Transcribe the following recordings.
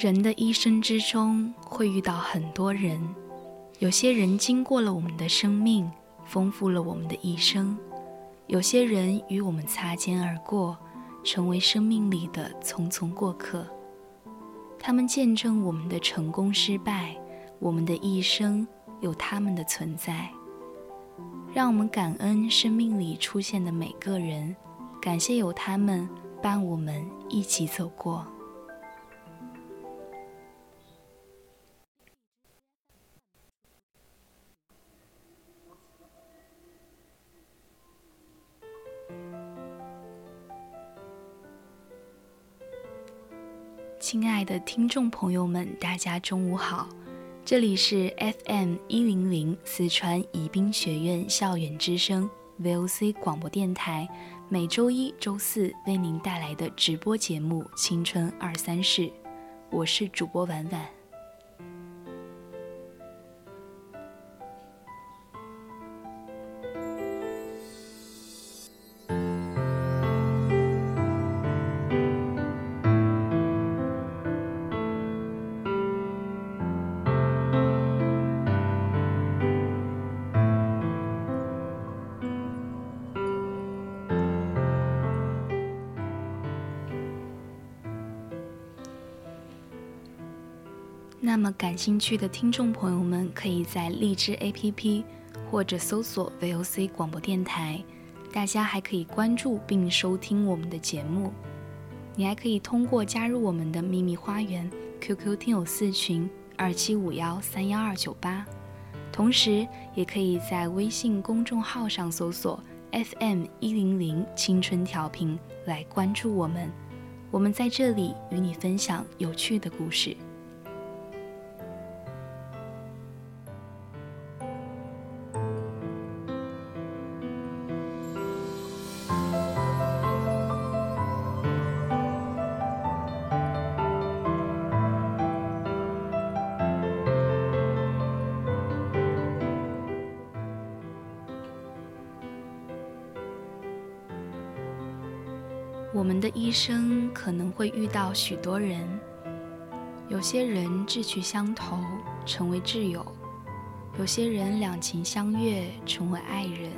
人的一生之中会遇到很多人，有些人经过了我们的生命，丰富了我们的一生；有些人与我们擦肩而过，成为生命里的匆匆过客。他们见证我们的成功失败，我们的一生有他们的存在。让我们感恩生命里出现的每个人，感谢有他们伴我们一起走过。亲爱的听众朋友们，大家中午好，这里是 FM 一零零四川宜宾学院校园之声 VOC 广播电台，每周一、周四为您带来的直播节目《青春二三事》，我是主播婉婉。那么感兴趣的听众朋友们，可以在荔枝 APP 或者搜索 VOC 广播电台。大家还可以关注并收听我们的节目。你还可以通过加入我们的秘密花园 QQ 听友四群二七五幺三幺二九八，同时也可以在微信公众号上搜索 FM 一零零青春调频来关注我们。我们在这里与你分享有趣的故事。可能会遇到许多人，有些人志趣相投，成为挚友；有些人两情相悦，成为爱人；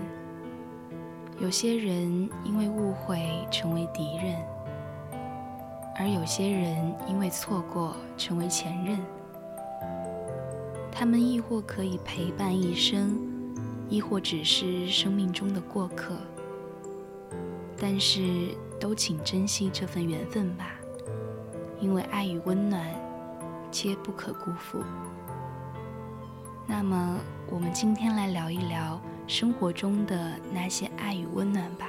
有些人因为误会成为敌人，而有些人因为错过成为前任。他们亦或可以陪伴一生，亦或只是生命中的过客。但是。都请珍惜这份缘分吧，因为爱与温暖，皆不可辜负。那么，我们今天来聊一聊生活中的那些爱与温暖吧。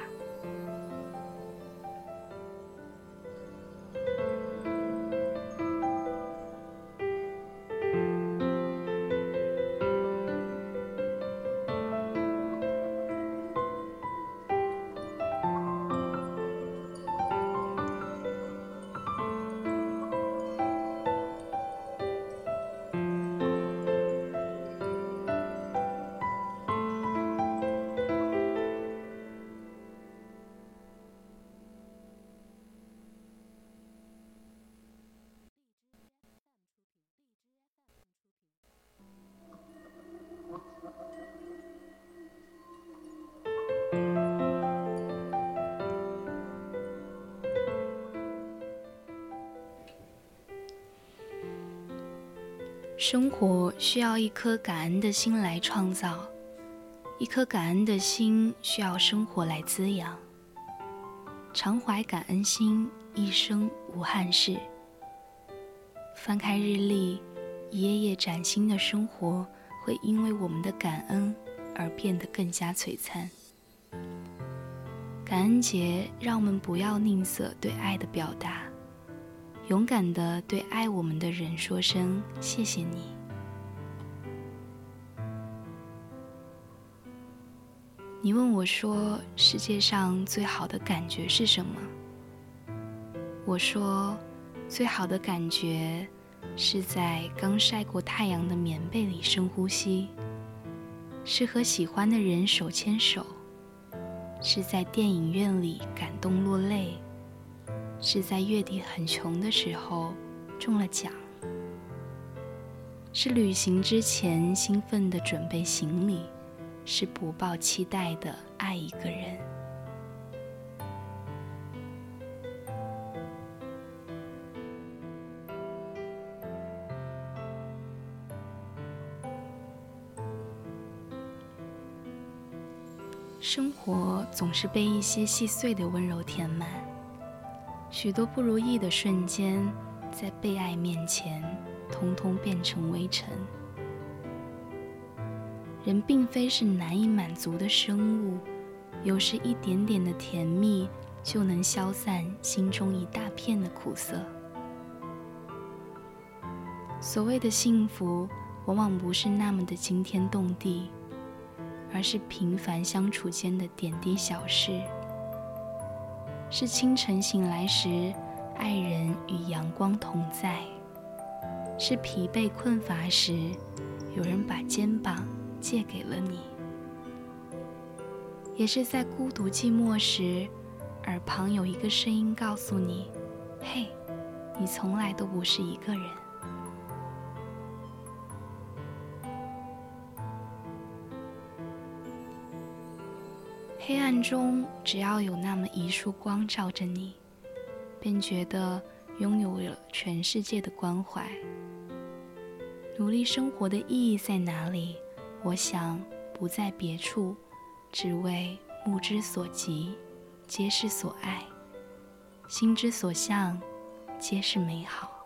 生活需要一颗感恩的心来创造，一颗感恩的心需要生活来滋养。常怀感恩心，一生无憾事。翻开日历，一页页崭新的生活，会因为我们的感恩而变得更加璀璨。感恩节，让我们不要吝啬对爱的表达。勇敢的对爱我们的人说声谢谢你。你问我说世界上最好的感觉是什么？我说最好的感觉是在刚晒过太阳的棉被里深呼吸，是和喜欢的人手牵手，是在电影院里感动落泪。是在月底很穷的时候中了奖，是旅行之前兴奋的准备行李，是不抱期待的爱一个人。生活总是被一些细碎的温柔填满。许多不如意的瞬间，在被爱面前，通通变成微尘。人并非是难以满足的生物，有时一点点的甜蜜就能消散心中一大片的苦涩。所谓的幸福，往往不是那么的惊天动地，而是平凡相处间的点滴小事。是清晨醒来时，爱人与阳光同在；是疲惫困乏时，有人把肩膀借给了你；也是在孤独寂寞时，耳旁有一个声音告诉你：“嘿，你从来都不是一个人。”黑暗中，只要有那么一束光照着你，便觉得拥有了全世界的关怀。努力生活的意义在哪里？我想不在别处，只为目之所及，皆是所爱；心之所向，皆是美好。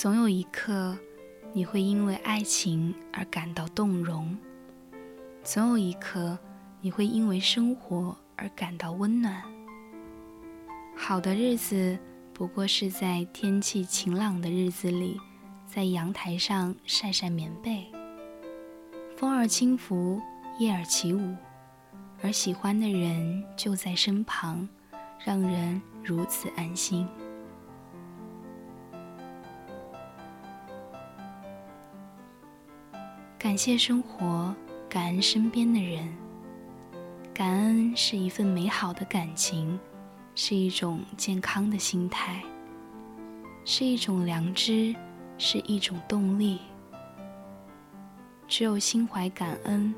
总有一刻，你会因为爱情而感到动容；总有一刻，你会因为生活而感到温暖。好的日子，不过是在天气晴朗的日子里，在阳台上晒晒棉被，风儿轻拂，叶儿起舞，而喜欢的人就在身旁，让人如此安心。感谢生活，感恩身边的人。感恩是一份美好的感情，是一种健康的心态，是一种良知，是一种动力。只有心怀感恩，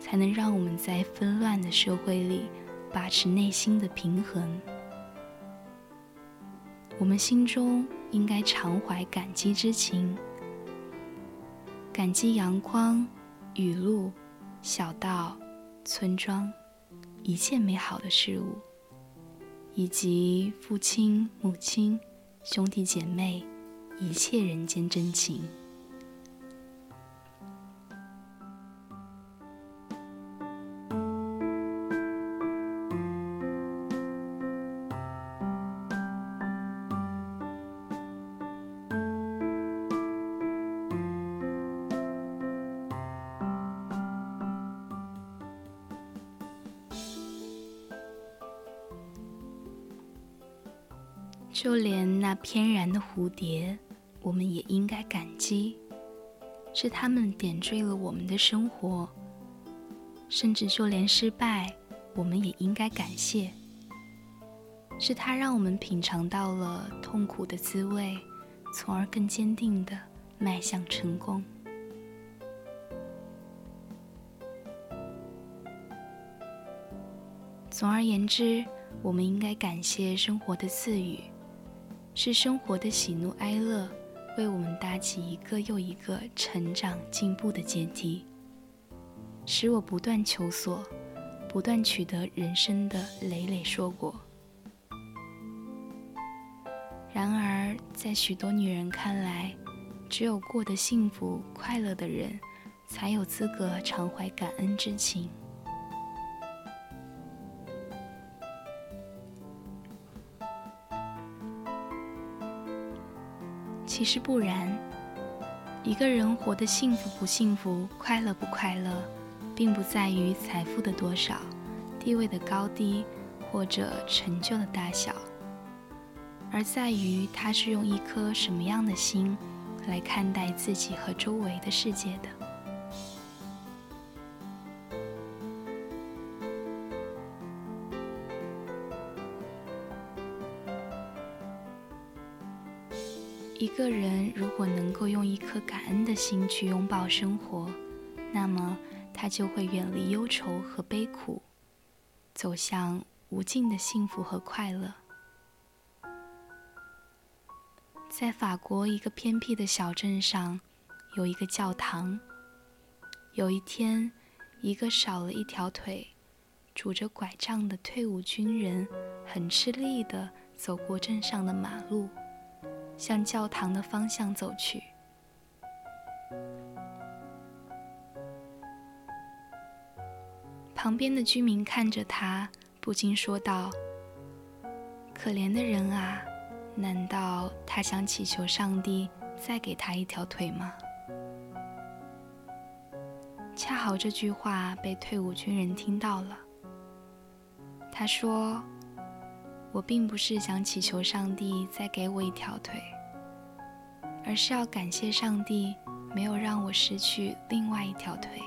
才能让我们在纷乱的社会里把持内心的平衡。我们心中应该常怀感激之情。感激阳光、雨露、小道、村庄，一切美好的事物，以及父亲、母亲、兄弟姐妹，一切人间真情。就连那翩然的蝴蝶，我们也应该感激，是他们点缀了我们的生活。甚至就连失败，我们也应该感谢，是他让我们品尝到了痛苦的滋味，从而更坚定地迈向成功。总而言之，我们应该感谢生活的赐予。是生活的喜怒哀乐，为我们搭起一个又一个成长进步的阶梯，使我不断求索，不断取得人生的累累硕果。然而，在许多女人看来，只有过得幸福快乐的人，才有资格常怀感恩之情。其实不然，一个人活得幸福不幸福、快乐不快乐，并不在于财富的多少、地位的高低或者成就的大小，而在于他是用一颗什么样的心来看待自己和周围的世界的。一个人如果能够用一颗感恩的心去拥抱生活，那么他就会远离忧愁和悲苦，走向无尽的幸福和快乐。在法国一个偏僻的小镇上，有一个教堂。有一天，一个少了一条腿、拄着拐杖的退伍军人，很吃力地走过镇上的马路。向教堂的方向走去。旁边的居民看着他，不禁说道：“可怜的人啊，难道他想祈求上帝再给他一条腿吗？”恰好这句话被退伍军人听到了。他说。我并不是想祈求上帝再给我一条腿，而是要感谢上帝没有让我失去另外一条腿，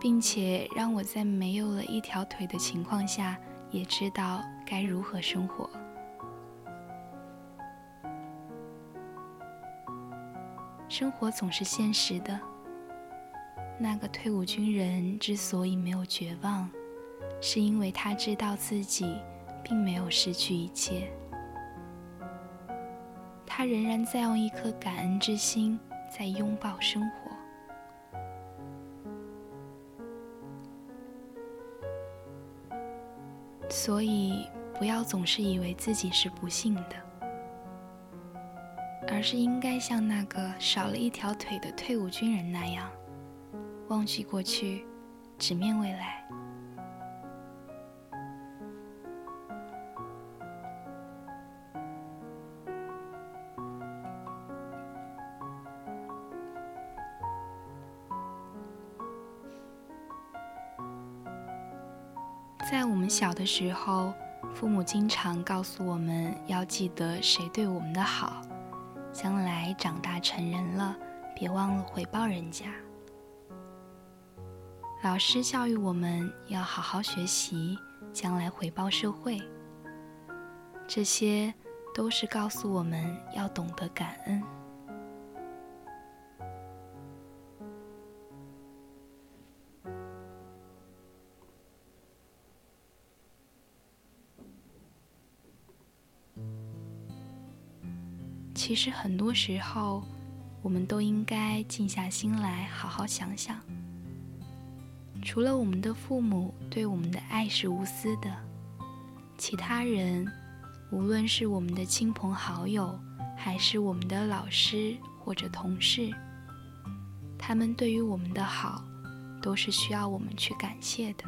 并且让我在没有了一条腿的情况下，也知道该如何生活。生活总是现实的。那个退伍军人之所以没有绝望。是因为他知道自己并没有失去一切，他仍然在用一颗感恩之心在拥抱生活。所以，不要总是以为自己是不幸的，而是应该像那个少了一条腿的退伍军人那样，忘记过去，直面未来。在我们小的时候，父母经常告诉我们要记得谁对我们的好，将来长大成人了，别忘了回报人家。老师教育我们要好好学习，将来回报社会。这些都是告诉我们要懂得感恩。实很多时候，我们都应该静下心来，好好想想。除了我们的父母对我们的爱是无私的，其他人，无论是我们的亲朋好友，还是我们的老师或者同事，他们对于我们的好，都是需要我们去感谢的。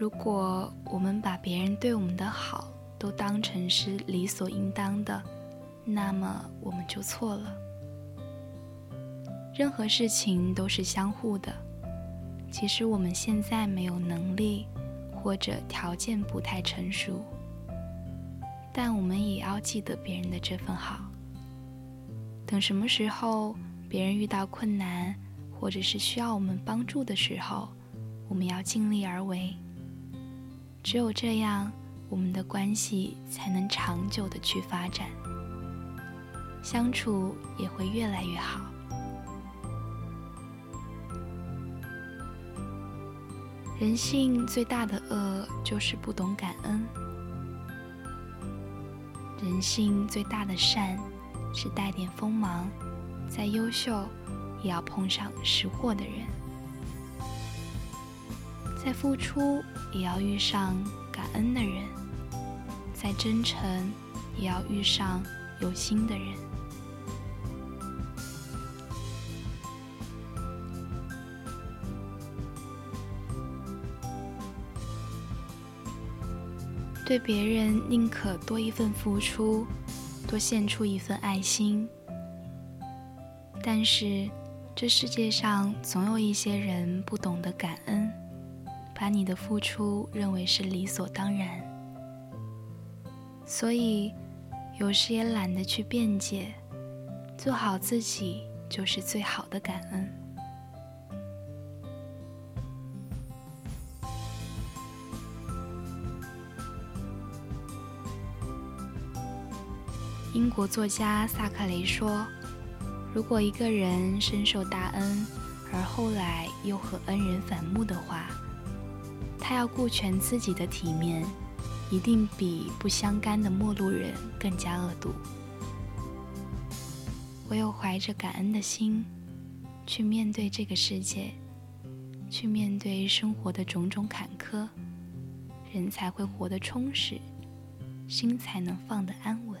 如果我们把别人对我们的好都当成是理所应当的，那么我们就错了。任何事情都是相互的。即使我们现在没有能力，或者条件不太成熟，但我们也要记得别人的这份好。等什么时候别人遇到困难，或者是需要我们帮助的时候，我们要尽力而为。只有这样，我们的关系才能长久的去发展，相处也会越来越好。人性最大的恶就是不懂感恩，人性最大的善是带点锋芒，再优秀也要碰上识货的人，在付出也要遇上感恩的人，再真诚也要遇上有心的人。对别人宁可多一份付出，多献出一份爱心。但是，这世界上总有一些人不懂得感恩，把你的付出认为是理所当然，所以有时也懒得去辩解，做好自己就是最好的感恩。英国作家萨克雷说：“如果一个人深受大恩，而后来又和恩人反目的话，他要顾全自己的体面，一定比不相干的陌路人更加恶毒。唯有怀着感恩的心，去面对这个世界，去面对生活的种种坎坷，人才会活得充实，心才能放得安稳。”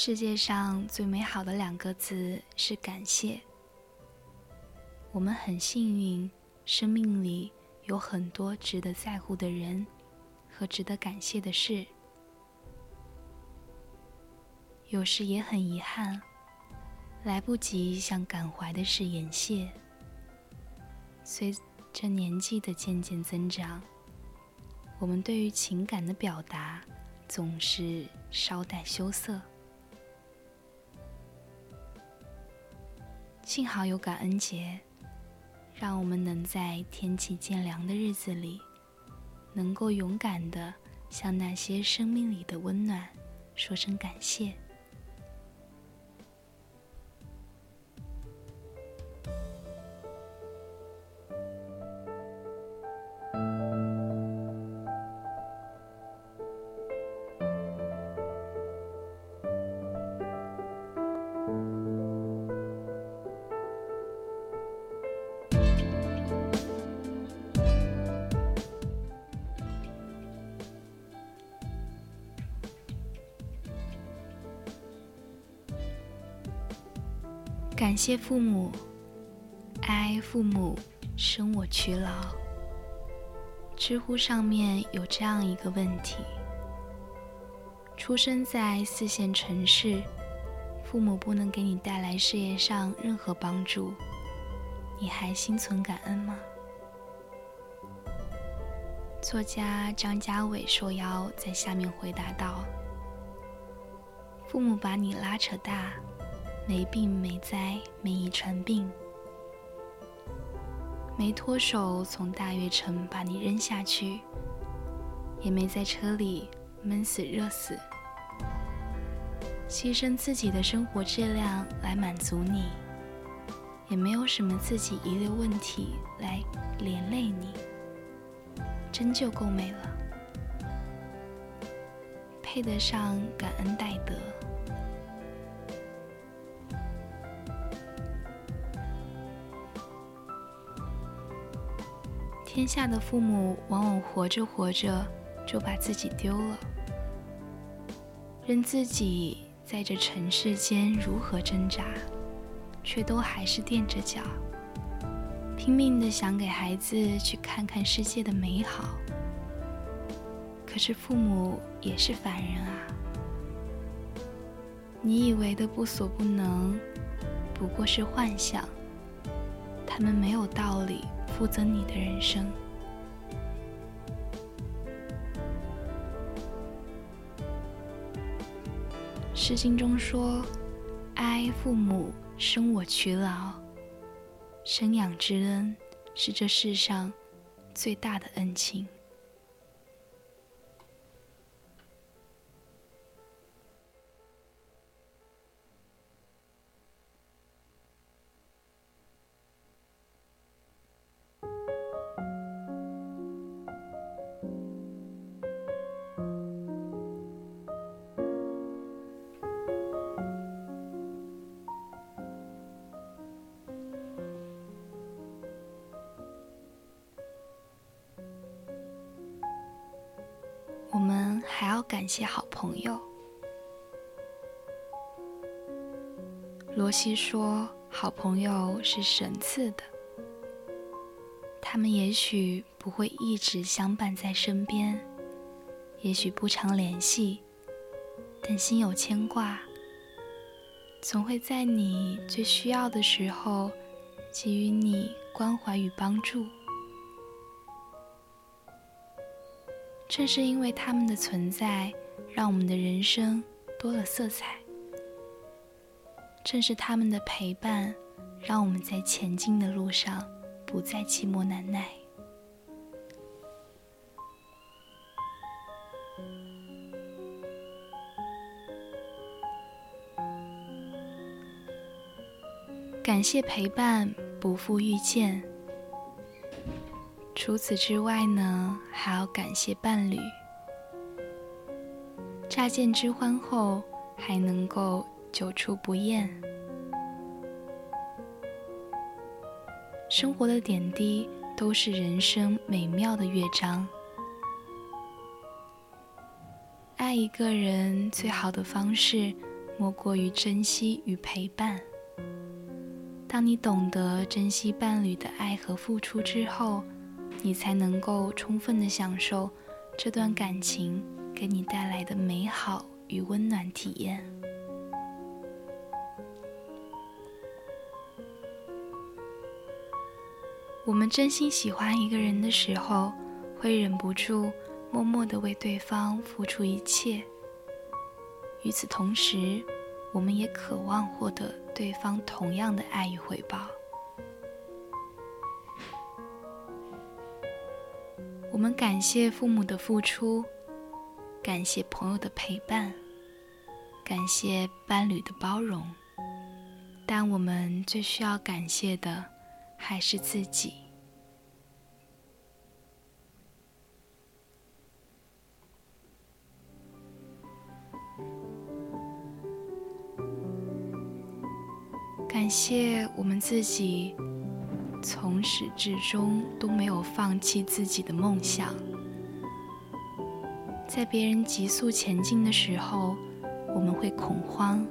世界上最美好的两个字是感谢。我们很幸运，生命里有很多值得在乎的人和值得感谢的事。有时也很遗憾，来不及向感怀的事言谢。随着年纪的渐渐增长，我们对于情感的表达总是稍带羞涩。幸好有感恩节，让我们能在天气渐凉的日子里，能够勇敢的向那些生命里的温暖说声感谢。谢父母，哀父母生我娶老。知乎上面有这样一个问题：出生在四线城市，父母不能给你带来事业上任何帮助，你还心存感恩吗？作家张家伟受邀在下面回答道：“父母把你拉扯大，没病没灾没遗传病，没脱手从大悦城把你扔下去，也没在车里闷死热死，牺牲自己的生活质量来满足你。”也没有什么自己遗留问题来连累你，真就够美了，配得上感恩戴德。天下的父母往往活着活着就把自己丢了，任自己在这尘世间如何挣扎。却都还是垫着脚，拼命的想给孩子去看看世界的美好。可是父母也是凡人啊，你以为的不所不能，不过是幻想。他们没有道理不增你的人生。诗经中说：“哀父母。”生我娶老，生养之恩是这世上最大的恩情。感谢好朋友。罗西说：“好朋友是神赐的，他们也许不会一直相伴在身边，也许不常联系，但心有牵挂，总会在你最需要的时候给予你关怀与帮助。”正是因为他们的存在，让我们的人生多了色彩。正是他们的陪伴，让我们在前进的路上不再寂寞难耐。感谢陪伴，不负遇见。除此之外呢，还要感谢伴侣。乍见之欢后，还能够久处不厌。生活的点滴都是人生美妙的乐章。爱一个人最好的方式，莫过于珍惜与陪伴。当你懂得珍惜伴侣的爱和付出之后，你才能够充分的享受这段感情给你带来的美好与温暖体验。我们真心喜欢一个人的时候，会忍不住默默的为对方付出一切。与此同时，我们也渴望获得对方同样的爱与回报。我们感谢父母的付出，感谢朋友的陪伴，感谢伴侣的包容，但我们最需要感谢的还是自己。感谢我们自己。从始至终都没有放弃自己的梦想，在别人急速前进的时候，我们会恐慌，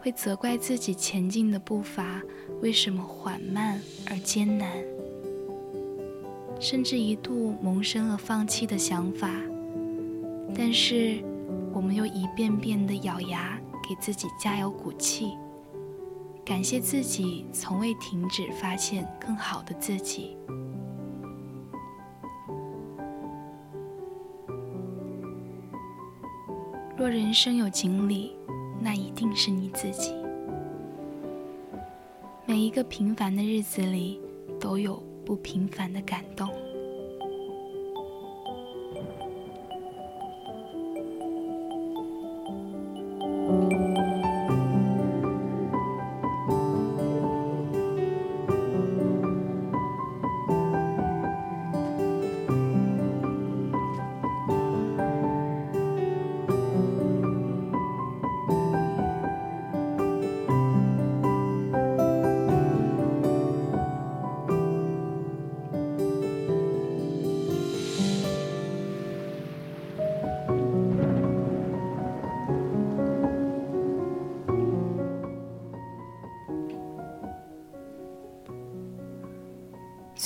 会责怪自己前进的步伐为什么缓慢而艰难，甚至一度萌生了放弃的想法。但是，我们又一遍遍地咬牙给自己加油鼓气。感谢自己从未停止发现更好的自己。若人生有锦鲤，那一定是你自己。每一个平凡的日子里，都有不平凡的感动。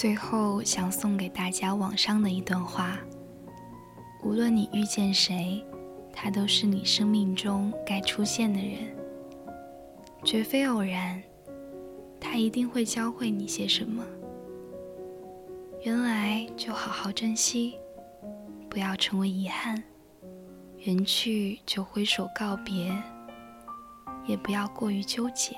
最后，想送给大家网上的一段话：无论你遇见谁，他都是你生命中该出现的人，绝非偶然。他一定会教会你些什么。原来就好好珍惜，不要成为遗憾。缘去就挥手告别，也不要过于纠结。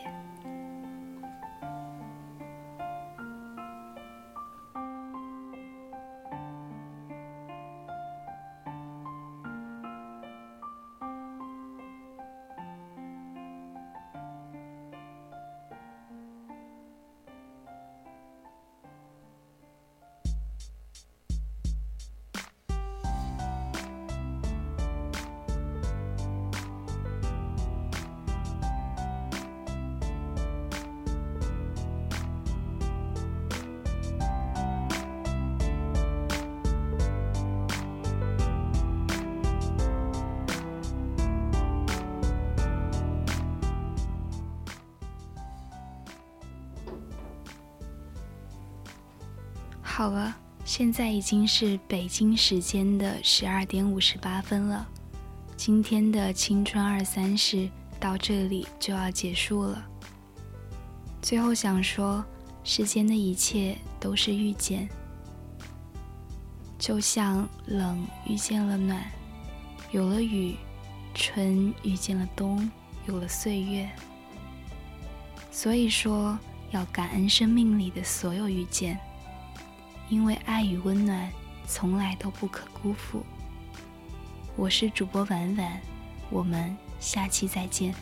好了，现在已经是北京时间的十二点五十八分了。今天的青春二三事到这里就要结束了。最后想说，世间的一切都是遇见，就像冷遇见了暖，有了雨；春遇见了冬，有了岁月。所以说，要感恩生命里的所有遇见。因为爱与温暖从来都不可辜负。我是主播婉婉，我们下期再见。